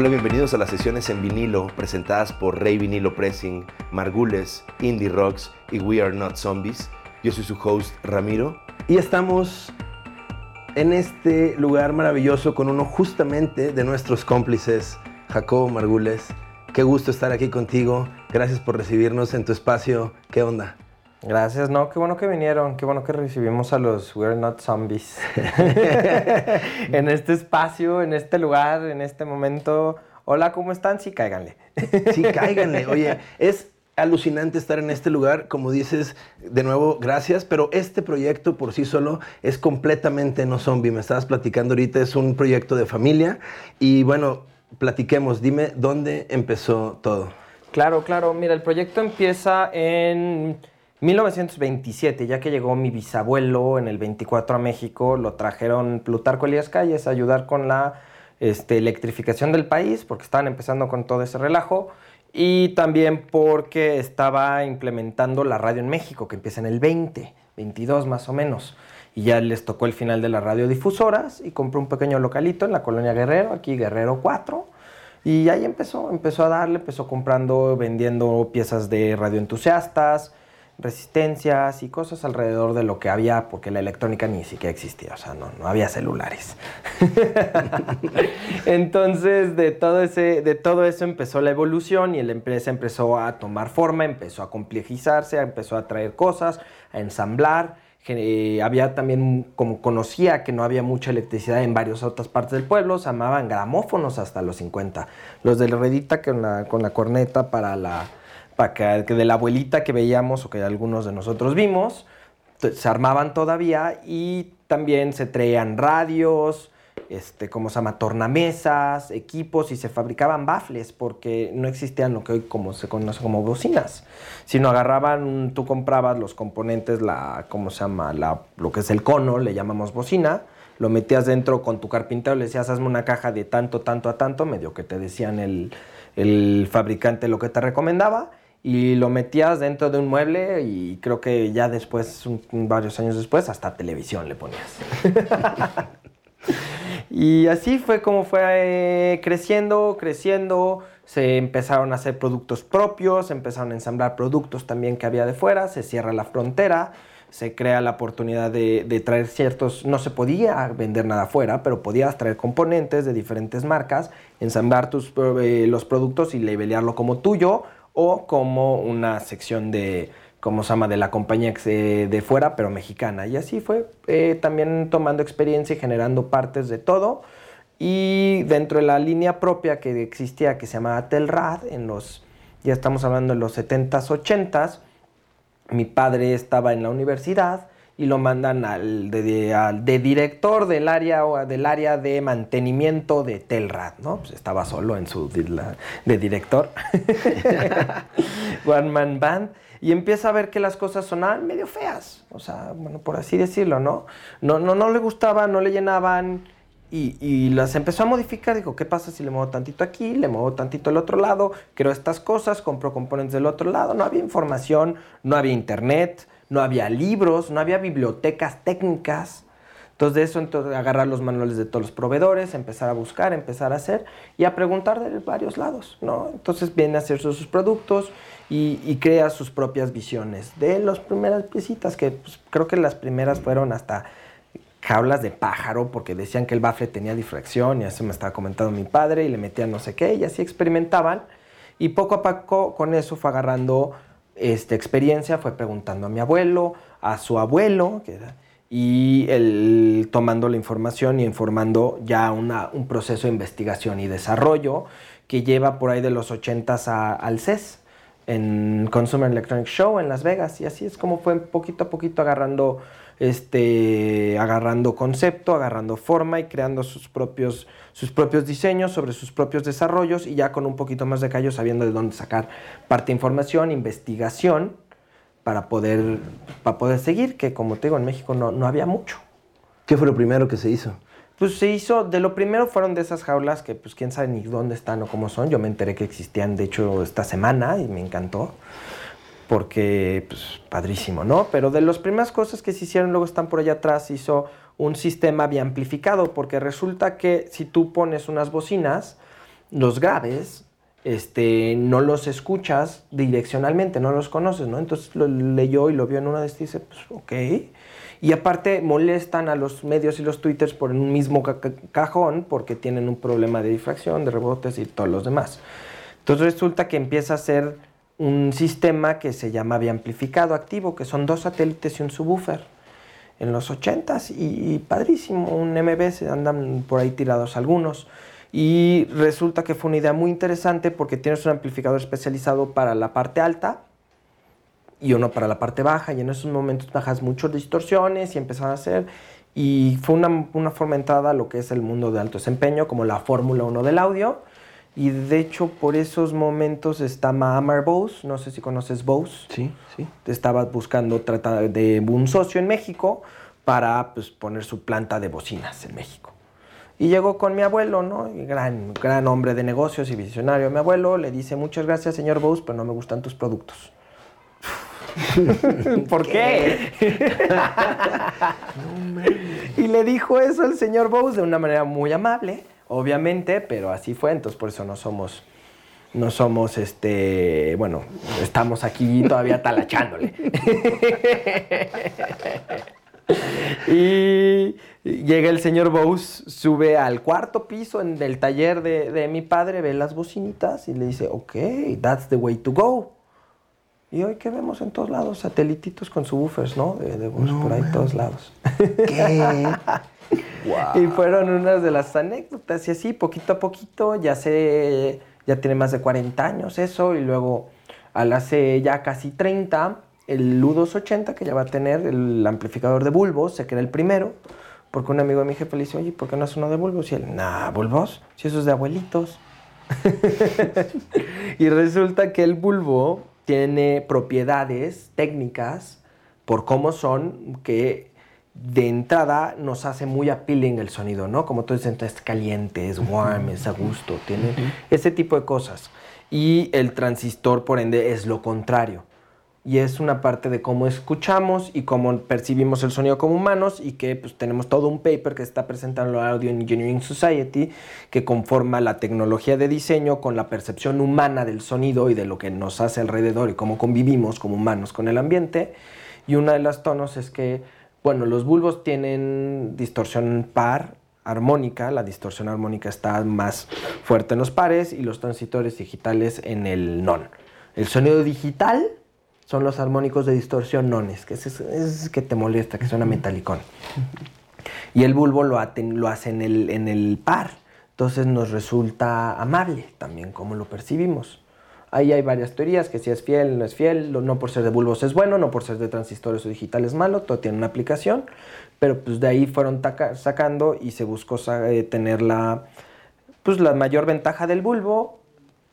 Hola, bienvenidos a las sesiones en vinilo presentadas por Rey Vinilo Pressing, Margules, Indie Rocks y We Are Not Zombies. Yo soy su host Ramiro y estamos en este lugar maravilloso con uno justamente de nuestros cómplices, Jacobo Margules. Qué gusto estar aquí contigo. Gracias por recibirnos en tu espacio. ¿Qué onda? Gracias, no, qué bueno que vinieron, qué bueno que recibimos a los We're Not Zombies en este espacio, en este lugar, en este momento. Hola, ¿cómo están? Sí, cáiganle. sí, cáiganle. Oye, es alucinante estar en este lugar, como dices, de nuevo, gracias, pero este proyecto por sí solo es completamente no zombie. Me estabas platicando ahorita, es un proyecto de familia y bueno, platiquemos, dime dónde empezó todo. Claro, claro, mira, el proyecto empieza en 1927, ya que llegó mi bisabuelo en el 24 a México, lo trajeron Plutarco Elías Calles a ayudar con la este, electrificación del país, porque estaban empezando con todo ese relajo, y también porque estaba implementando la radio en México, que empieza en el 20, 22 más o menos. Y ya les tocó el final de las radiodifusoras y compró un pequeño localito en la colonia Guerrero, aquí Guerrero 4. Y ahí empezó, empezó a darle, empezó comprando, vendiendo piezas de radioentusiastas, resistencias y cosas alrededor de lo que había, porque la electrónica ni siquiera existía, o sea, no, no había celulares. Entonces, de todo, ese, de todo eso empezó la evolución y la empresa empezó a tomar forma, empezó a complejizarse, empezó a traer cosas, a ensamblar. Eh, había también, como conocía que no había mucha electricidad en varias otras partes del pueblo, se llamaban gramófonos hasta los 50. Los de la redita con la, con la corneta para la, para que, de la abuelita que veíamos o que algunos de nosotros vimos, se armaban todavía y también se traían radios, este, como se llama, tornamesas, equipos y se fabricaban bafles porque no existían lo que hoy como se conoce como bocinas, sino agarraban, tú comprabas los componentes, la, ¿cómo se llama? La, lo que es el cono, le llamamos bocina, lo metías dentro con tu carpintero, le decías, hazme una caja de tanto, tanto a tanto, medio que te decían el, el fabricante lo que te recomendaba y lo metías dentro de un mueble y creo que ya después, varios años después, hasta televisión le ponías. y así fue como fue eh, creciendo, creciendo, se empezaron a hacer productos propios, se empezaron a ensamblar productos también que había de fuera, se cierra la frontera, se crea la oportunidad de, traer ciertos, no se podía vender nada afuera, pero podías traer componentes de diferentes marcas, ensamblar tus, eh, los productos y labelearlo como tuyo o como una sección de, como se llama, de la compañía de fuera, pero mexicana. Y así fue eh, también tomando experiencia y generando partes de todo. Y dentro de la línea propia que existía, que se llamaba Telrad, en los, ya estamos hablando de los 70s, 80s, mi padre estaba en la universidad y lo mandan al de, director del área, del área de mantenimiento de Telrad, ¿no? Pues estaba solo en su de director, One Man Band, y empieza a ver que las cosas sonaban medio feas, o sea, bueno, por así decirlo, ¿no? No, no, no le gustaban, no le llenaban, y, y, las empezó a modificar. Dijo, ¿qué pasa si le muevo tantito aquí, le muevo tantito al otro lado? Creo estas cosas, compro componentes del otro lado. No había información, no había internet no había libros, no había bibliotecas técnicas. Entonces de eso, entonces, agarrar los manuales de todos los proveedores, empezar a buscar, empezar a hacer y a preguntar de varios lados, ¿no? Entonces viene a hacer sus, productos y, crea sus propias visiones. De las primeras piecitas, que pues, creo que las primeras fueron hasta jaulas de pájaro, porque decían que el bafle tenía difracción, y así me estaba comentando mi padre, y le metían no sé qué, y así experimentaban. Y poco a poco con eso fue agarrando esta experiencia fue preguntando a mi abuelo, a su abuelo, y él tomando la información y informando ya un proceso de investigación y desarrollo que lleva por ahí de los 80s al CES, en Consumer Electronic Show en Las Vegas. Y así es como fue poquito a poquito agarrando, este, agarrando concepto, agarrando forma y creando sus propios sus propios diseños, sobre sus propios desarrollos y ya con un poquito más de callo sabiendo de dónde sacar parte de información, investigación para poder, para poder seguir, que como te digo, en México no, no había mucho. ¿Qué fue lo primero que se hizo? Pues se hizo, de lo primero fueron de esas jaulas que pues quién sabe ni dónde están o cómo son. Yo me enteré que existían, de hecho, esta semana y me encantó. Porque, pues, padrísimo, ¿no? Pero de las primeras cosas que se hicieron, luego están por allá atrás, hizo un sistema amplificado, porque resulta que si tú pones unas bocinas, los graves, este, no los escuchas direccionalmente, no los conoces, ¿no? Entonces lo leyó y lo vio en una de estas y dice, pues ok. Y aparte molestan a los medios y los twitters por un mismo cajón porque tienen un problema de difracción, de rebotes y todos los demás. Entonces resulta que empieza a ser un sistema que se llama biamplificado activo, que son dos satélites y un subwoofer en los 80s y, padrísimo, un MBS, andan por ahí tirados algunos. Y resulta que fue una idea muy interesante porque tienes un amplificador especializado para la parte alta y uno para la parte baja y en esos momentos bajas muchas distorsiones y empezaron a hacer y fue una, una forma entrada lo que es el mundo de alto desempeño como la Fórmula 1 del audio y de hecho por esos momentos está Mahamar Bose, no sé si conoces Bose. Sí, sí. Estaba buscando tratar de un socio en México para pues, poner su planta de bocinas en México. Y llegó con mi abuelo, ¿no? gran, gran hombre de negocios y visionario. Mi abuelo le dice, muchas gracias, señor Bose, pero no me gustan tus productos. ¿Por qué? y le dijo eso el señor Bose de una manera muy amable, obviamente, pero así fue, entonces por eso no somos, no somos, este, bueno, estamos aquí todavía talachándole. y llega el señor Bose, sube al cuarto piso en el taller de, de mi padre, ve las bocinitas y le dice, ok, that's the way to go. Y hoy que vemos en todos lados, satelititos con subwoofers, ¿no? De, de por ahí todos lados. ¿Qué? Y fueron unas de las anécdotas y así, poquito a poquito, ya se, ya tiene más de 40 años eso, y luego al hace ya casi 30, el U280 que ya va a tener el amplificador de bulbos, se crea el primero, porque un amigo de mi jefe le dice, oye, ¿por qué no es uno de bulbos? Y él, nah, bulbos, si eso es de abuelitos. y resulta que el bulbo tiene propiedades técnicas por cómo son que de entrada nos hace muy appealing el sonido, ¿no? Como tú dices, es caliente, es warm, es a gusto, tiene ese tipo de cosas. Y el transistor, por ende, es lo contrario y es una parte de cómo escuchamos y cómo percibimos el sonido como humanos y que pues, tenemos todo un paper que está presentando la Audio Engineering Society que conforma la tecnología de diseño con la percepción humana del sonido y de lo que nos hace alrededor y cómo convivimos como humanos con el ambiente. Y una de las tonos es que, bueno, los bulbos tienen distorsión par, armónica, la distorsión armónica está más fuerte en los pares y los transitores digitales en el non. El sonido digital son los armónicos de distorsión nones, que es, es que te molesta, que suena metalicón. Y el bulbo lo, lo hace en el, en el par, entonces nos resulta amable también como lo percibimos. Ahí hay varias teorías, que si es fiel, no es fiel, no por ser de bulbos es bueno, no por ser de transistores o digital es malo, todo tiene una aplicación, pero pues de ahí fueron sacando y se buscó eh, tener la, pues la mayor ventaja del bulbo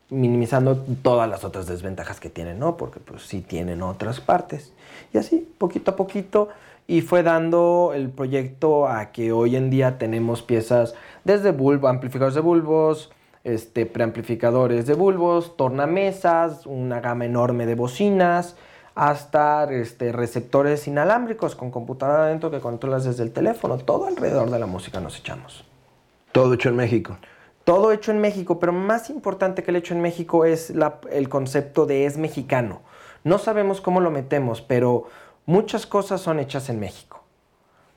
minimizando todas las otras desventajas que tienen, ¿no? Porque pues sí tienen otras partes. Y así, poquito a poquito, y fue dando el proyecto a que hoy en día tenemos piezas desde bulbo, amplificadores de bulbos, este, preamplificadores de bulbos, tornamesas, una gama enorme de bocinas, hasta este, receptores inalámbricos con computadora adentro que controlas desde el teléfono. Todo alrededor de la música nos echamos. Todo hecho en México. Todo hecho en México, pero más importante que el hecho en México es el concepto de es mexicano. No sabemos cómo lo metemos, pero muchas cosas son hechas en México.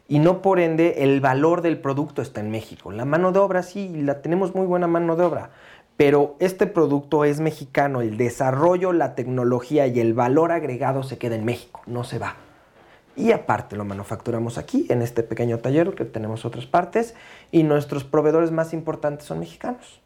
Y no por ende el valor del producto está en México. La mano de obra sí, la tenemos muy buena mano de obra, pero este producto es mexicano. El desarrollo, la tecnología y el valor agregado se queda en México, no se va y aparte lo manufacturamos aquí, en este pequeño taller, que tenemos otras partes, y nuestros proveedores más importantes son mexicanos.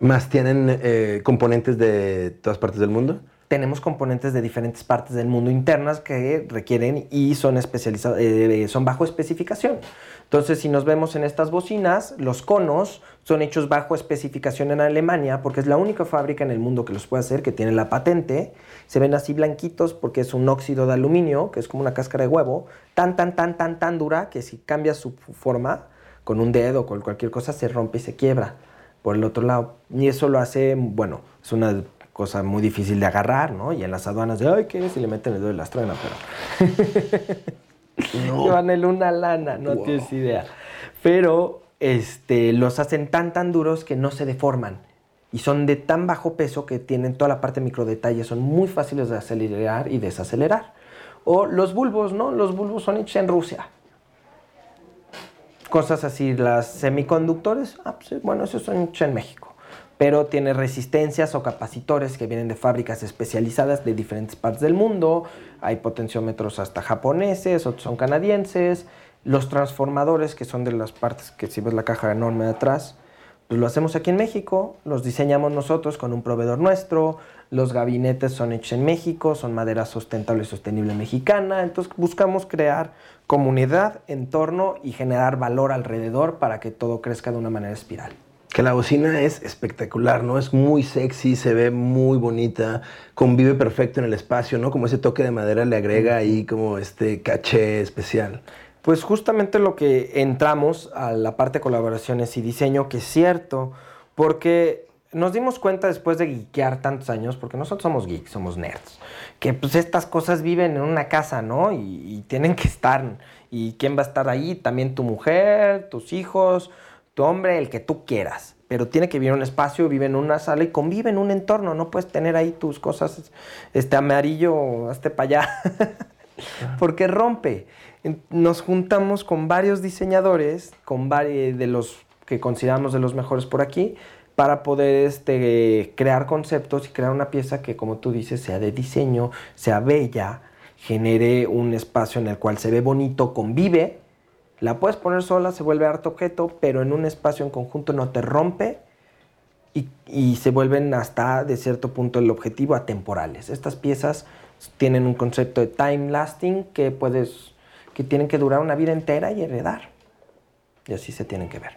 ¿Más tienen eh, componentes de todas partes del mundo? Tenemos componentes de diferentes partes del mundo internas que requieren y son especializados, eh, son bajo especificación. Entonces, si nos vemos en estas bocinas, los conos son hechos bajo especificación en Alemania porque es la única fábrica en el mundo que los puede hacer, que tiene la patente. Se ven así blanquitos porque es un óxido de aluminio, que es como una cáscara de huevo, tan, tan, tan, tan, tan dura que si cambia su forma con un dedo o con cualquier cosa se rompe y se quiebra por el otro lado. Y eso lo hace, bueno, es una cosa muy difícil de agarrar, ¿no? Y en las aduanas de, ay, ¿qué es? Y le meten el dedo de la estrena, pero... no. Llevan el una lana, no tienes idea. Pero este, los hacen tan, tan duros que no se deforman. y son de tan bajo peso que tienen toda la parte de microdetalles, son muy fáciles de acelerar y desacelerar. O los bulbos, ¿no? Los bulbos son hechos en Rusia. Cosas así, las semiconductores, ah, pues, bueno, esos son hechos en México pero tiene resistencias o capacitores que vienen de fábricas especializadas de diferentes partes del mundo. Hay potenciómetros hasta japoneses, otros son canadienses. Los transformadores, que son de las partes que si ves la caja enorme de atrás, pues lo hacemos aquí en México, los diseñamos nosotros con un proveedor nuestro. Los gabinetes son hechos en México, son madera sustentable y sostenible mexicana. Entonces buscamos crear comunidad, entorno y generar valor alrededor para que todo crezca de una manera espiral que la bocina es espectacular, ¿no? Es muy sexy, se ve muy bonita, convive perfecto en el espacio, ¿no? Como ese toque de madera le agrega ahí como este caché especial. Pues justamente lo que entramos a la parte de colaboraciones y diseño, que es cierto, porque nos dimos cuenta después de geekear tantos años, porque nosotros somos geeks, somos nerds, que pues estas cosas viven en una casa, ¿no? Y, y tienen que estar. ¿Y quién va a estar ahí? También tu mujer, tus hijos, tu hombre, el que tú quieras, pero tiene que vivir en un espacio, vive en una sala y convive en un entorno, no puedes tener ahí tus cosas, este amarillo, hasta para allá, porque rompe. Nos juntamos con varios diseñadores, con varios de los que consideramos de los mejores por aquí, para poder este, crear conceptos y crear una pieza que, como tú dices, sea de diseño, sea bella, genere un espacio en el cual se ve bonito, convive, la puedes poner sola, se vuelve harto objeto, pero en un espacio en conjunto no te rompe y, se vuelven hasta de cierto punto el objetivo atemporales. Estas piezas tienen un concepto de time lasting que puedes que tienen que durar una vida entera y heredar. Y así se tienen que ver.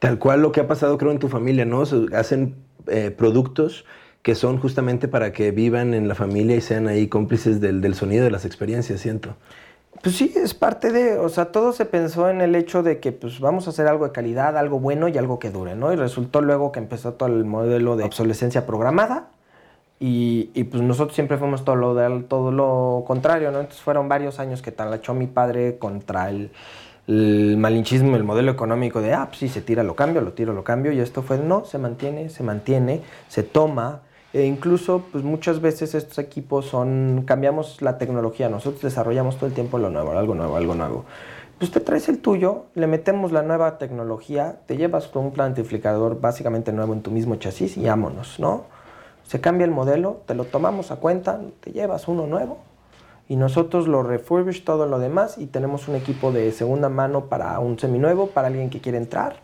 Tal cual lo que ha pasado creo en tu familia, ¿no? hacen eh, productos que son justamente para que vivan en la familia y sean ahí cómplices del, del sonido de las experiencias, siento. Pues sí, es parte de, o sea, todo se pensó en el hecho de que pues vamos a hacer algo de calidad, algo bueno y algo que dure, ¿no? Y resultó luego que empezó todo el modelo de obsolescencia programada y, y pues nosotros siempre fuimos todo lo, todo lo contrario, ¿no? Entonces fueron varios años que talachó mi padre contra el, el malinchismo, el modelo económico de, ah, pues sí, se tira, lo cambio, lo tiro, lo cambio y esto fue, no, se mantiene, se mantiene, se toma, e incluso, pues muchas veces estos equipos son, cambiamos la tecnología, nosotros desarrollamos todo el tiempo lo nuevo, algo nuevo, algo nuevo. Pues te traes el tuyo, le metemos la nueva tecnología, te llevas con un plantificador básicamente nuevo en tu mismo chasis y vámonos, ¿no? Se cambia el modelo, te lo tomamos a cuenta, te llevas uno nuevo y nosotros lo refurbish todo lo demás y tenemos un equipo de segunda mano para un seminuevo, para alguien que quiere entrar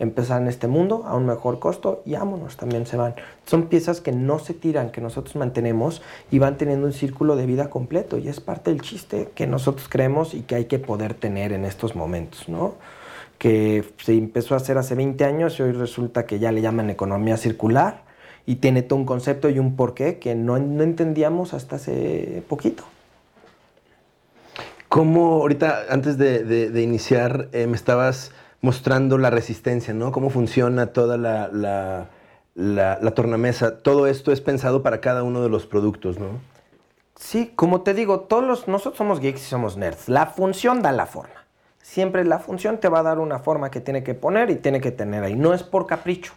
empezar en este mundo a un mejor costo y vámonos, también se van. Son piezas que no se tiran, que nosotros mantenemos y van teniendo un círculo de vida completo y es parte del chiste que nosotros creemos y que hay que poder tener en estos momentos, ¿no? Que se empezó a hacer hace 20 años y hoy resulta que ya le llaman economía circular y tiene todo un concepto y un porqué que no, no entendíamos hasta hace poquito. ¿Cómo ahorita, antes de, de, iniciar, eh, me estabas mostrando la resistencia, ¿no? Cómo funciona toda la, la, tornamesa. Todo esto es pensado para cada uno de los productos, ¿no? Sí, como te digo, todos los, nosotros somos geeks y somos nerds. La función da la forma. Siempre la función te va a dar una forma que tiene que poner y tiene que tener ahí. No es por capricho.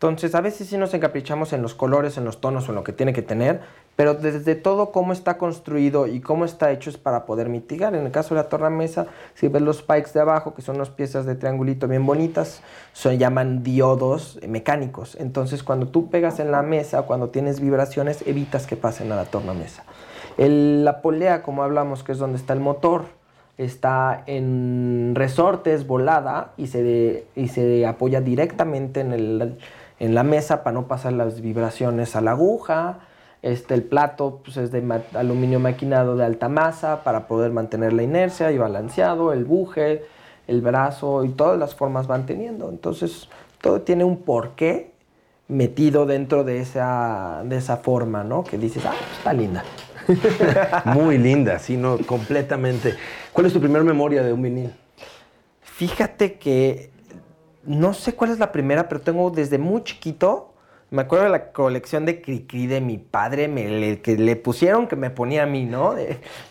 Entonces, a veces sí nos encaprichamos en los colores, en los tonos o en lo que tiene que tener, pero desde todo cómo está construido y cómo está hecho es para poder mitigar. En el caso de la tornamesa, si ves los spikes de abajo, que son unas piezas de triangulito bien bonitas, se llaman diodos mecánicos. Entonces, cuando tú pegas en la mesa, cuando tienes vibraciones, evitas que pasen a la tornamesa. la polea, como hablamos, que es donde está el motor, está en resortes volada y se, y se apoya directamente en el en la mesa para no pasar las vibraciones a la aguja. Este, el plato pues, es de aluminio maquinado de alta masa para poder mantener la inercia y balanceado, el buje, el brazo y todas las formas van teniendo. Entonces, todo tiene un porqué metido dentro de esa, de esa forma, ¿no? Que dices, ah, pues, está linda. Muy linda, sí, no, completamente. ¿Cuál es tu primera memoria de un vinil? Fíjate que no sé cuál es la primera, pero tengo desde muy chiquito. Me acuerdo de la colección de Cricri de mi padre, me, que le pusieron que me ponía a mí, ¿no?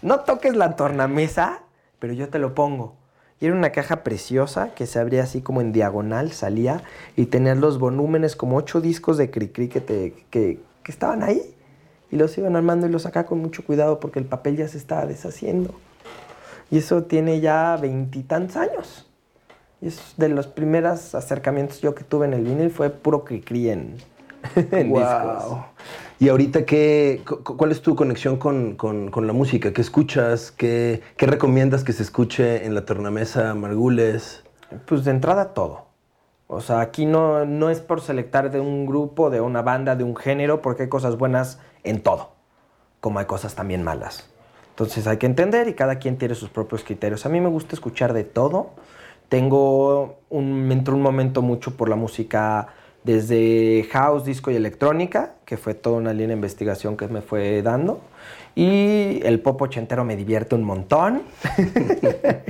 no toques la tornamesa, pero yo te lo pongo. Y era una caja preciosa que se abría así como en diagonal, salía y tenía los volúmenes como ocho discos de Cricri que, te, que, que estaban ahí. Y los iban armando y los sacaba con mucho cuidado porque el papel ya se estaba deshaciendo. Y eso tiene ya veintitantos años. Y es de los primeros acercamientos yo que tuve en el vinil fue puro Cricri en, en discos. Y ahorita, qué, ¿cuál es tu conexión con, con, con la música? ¿Qué escuchas? ¿Qué, ¿Qué, recomiendas que se escuche en la tornamesa Margules? Pues de entrada todo. O sea, aquí no, no es por selectar de un grupo, de una banda, de un género, porque hay cosas buenas en todo, como hay cosas también malas. Entonces hay que entender y cada quien tiene sus propios criterios. A mí me gusta escuchar de todo. Tengo un, me un momento mucho por la música desde house, disco y electrónica, que fue toda una línea de investigación que me fue dando. Y el pop ochentero me divierte un montón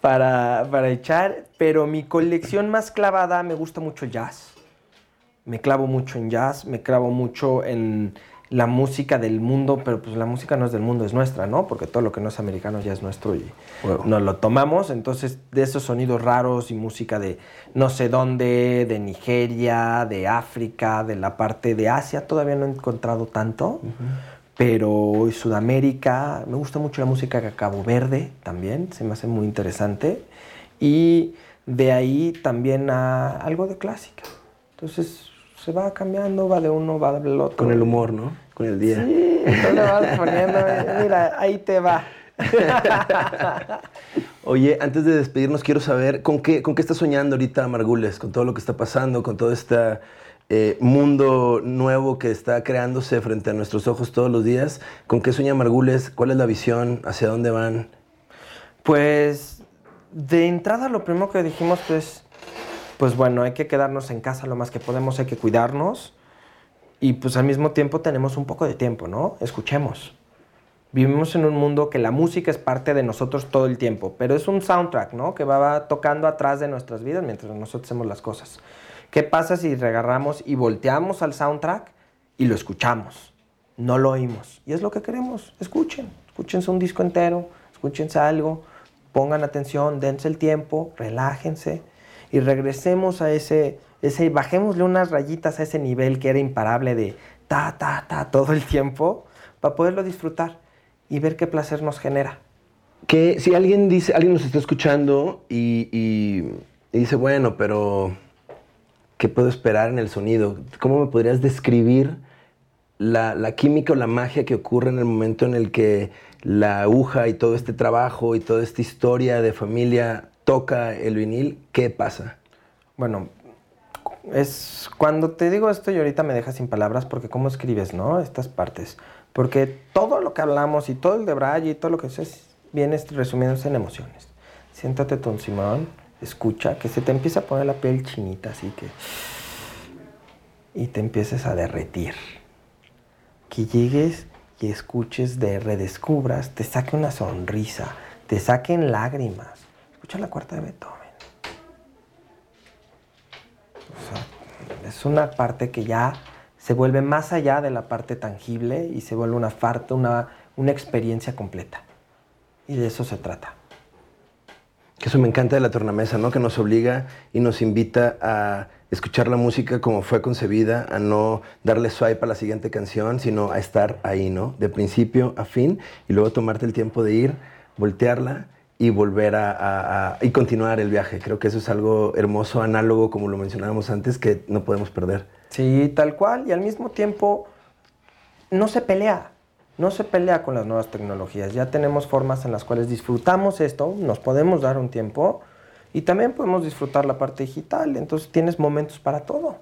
para, para echar, pero mi colección más clavada me gusta mucho jazz. Me clavo mucho en jazz, me clavo mucho en la música del mundo, pero pues la música no es del mundo, es nuestra, ¿no? Porque todo lo que no es americano ya es nuestro y nos lo tomamos. Entonces, de esos sonidos raros y música de no sé dónde, de Nigeria, de África, de la parte de Asia, todavía no he encontrado tanto. Pero Sudamérica, me gusta mucho la música de Cabo Verde también, se me hace muy interesante. Y de ahí también a algo de clásica. Entonces, se va cambiando, va de uno, va del otro. Con el humor, ¿no? Con el día. Sí, tú le vas poniendo, mira, ahí te va. Oye, antes de despedirnos, quiero saber con qué, con qué estás soñando ahorita, Margules, con todo lo que está pasando, con todo este eh, mundo nuevo que está creándose frente a nuestros ojos todos los días. ¿Con qué sueña Margules? ¿Cuál es la visión? ¿Hacia dónde van? Pues de entrada lo primero que dijimos pues, pues bueno, hay que quedarnos en casa lo más que podemos, hay que cuidarnos y pues al mismo tiempo tenemos un poco de tiempo, ¿no? Escuchemos. Vivimos en un mundo que la música es parte de nosotros todo el tiempo, pero es un soundtrack, ¿no? Que va tocando atrás de nuestras vidas mientras nosotros hacemos las cosas. ¿Qué pasa si regarramos y volteamos al soundtrack y lo escuchamos? No lo oímos. Y es lo que queremos. Escuchen. Escúchense un disco entero, escúchense algo, pongan atención, dense el tiempo, relájense y regresemos a ese, ese, bajémosle unas rayitas a ese nivel que era imparable de ta, ta, ta todo el tiempo para poderlo disfrutar y ver qué placer nos genera. Que si alguien dice, alguien nos está escuchando y, y, dice, bueno, pero ¿qué puedo esperar en el sonido? ¿Cómo me podrías describir la, la, química o la magia que ocurre en el momento en el que la aguja y todo este trabajo y toda esta historia de familia toca el vinil? ¿Qué pasa? Bueno, es cuando te digo esto y ahorita me dejas sin palabras porque cómo escribes, ¿no? Estas partes. Porque todo lo que hablamos y todo el de Braille y todo lo que es viene resumiéndose en emociones. Siéntate, Ton Simón, escucha, que se te empieza a poner la piel chinita, así que... Y te empieces a derretir. Que llegues y escuches, de redescubras, te saque una sonrisa, te saquen lágrimas. Escucha la cuarta de Beethoven. Es una parte que ya se vuelve más allá de la parte tangible y se vuelve una, parte, una, una experiencia completa. Y de eso se trata. Que eso me encanta de la tornamesa, ¿no? Que nos obliga y nos invita a escuchar la música como fue concebida, a no darle swipe a la siguiente canción, sino a estar ahí, ¿no? De principio a fin y luego tomarte el tiempo de ir, voltearla y volver a, a, a, y continuar el viaje. Creo que eso es algo hermoso, análogo, como lo mencionábamos antes, que no podemos perder. Sí, tal cual. Y al mismo tiempo no se pelea. No se pelea con las nuevas tecnologías. Ya tenemos formas en las cuales disfrutamos esto, nos podemos dar un tiempo y también podemos disfrutar la parte digital. Entonces tienes momentos para todo.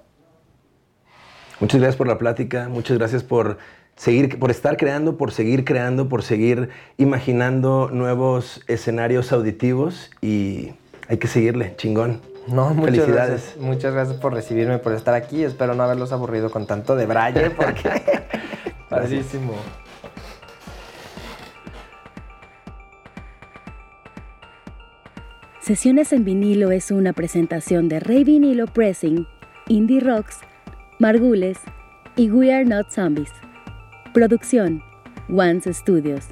Muchas gracias por la plática, muchas gracias por seguir, por estar creando, por seguir creando, por seguir imaginando nuevos escenarios auditivos y hay que seguirle, chingón. No, muchas Felicidades. Gracias, muchas gracias por recibirme, por estar aquí. Espero no haberlos aburrido con tanto de braille, porque padrísimo. Sesiones en vinilo es una presentación de Rey Vinilo Pressing, Indie Rocks, Margules y We Are Not Zombies. Producción, Once Studios.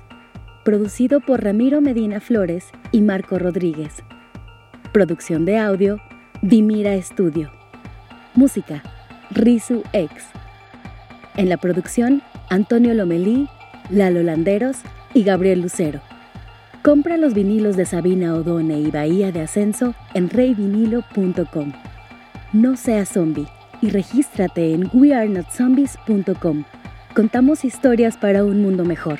Producido por Ramiro Medina Flores y Marco Rodríguez. Producción de audio, Dimira Estudio. Música, Rizu X. En la producción, Antonio Lomelí, Lalo Landeros y Gabriel Lucero. Compra los vinilos de Sabina Odone y Bahía de Ascenso en reyvinilo.com. No seas zombie y regístrate en wearenotzombies.com. Contamos historias para un mundo mejor.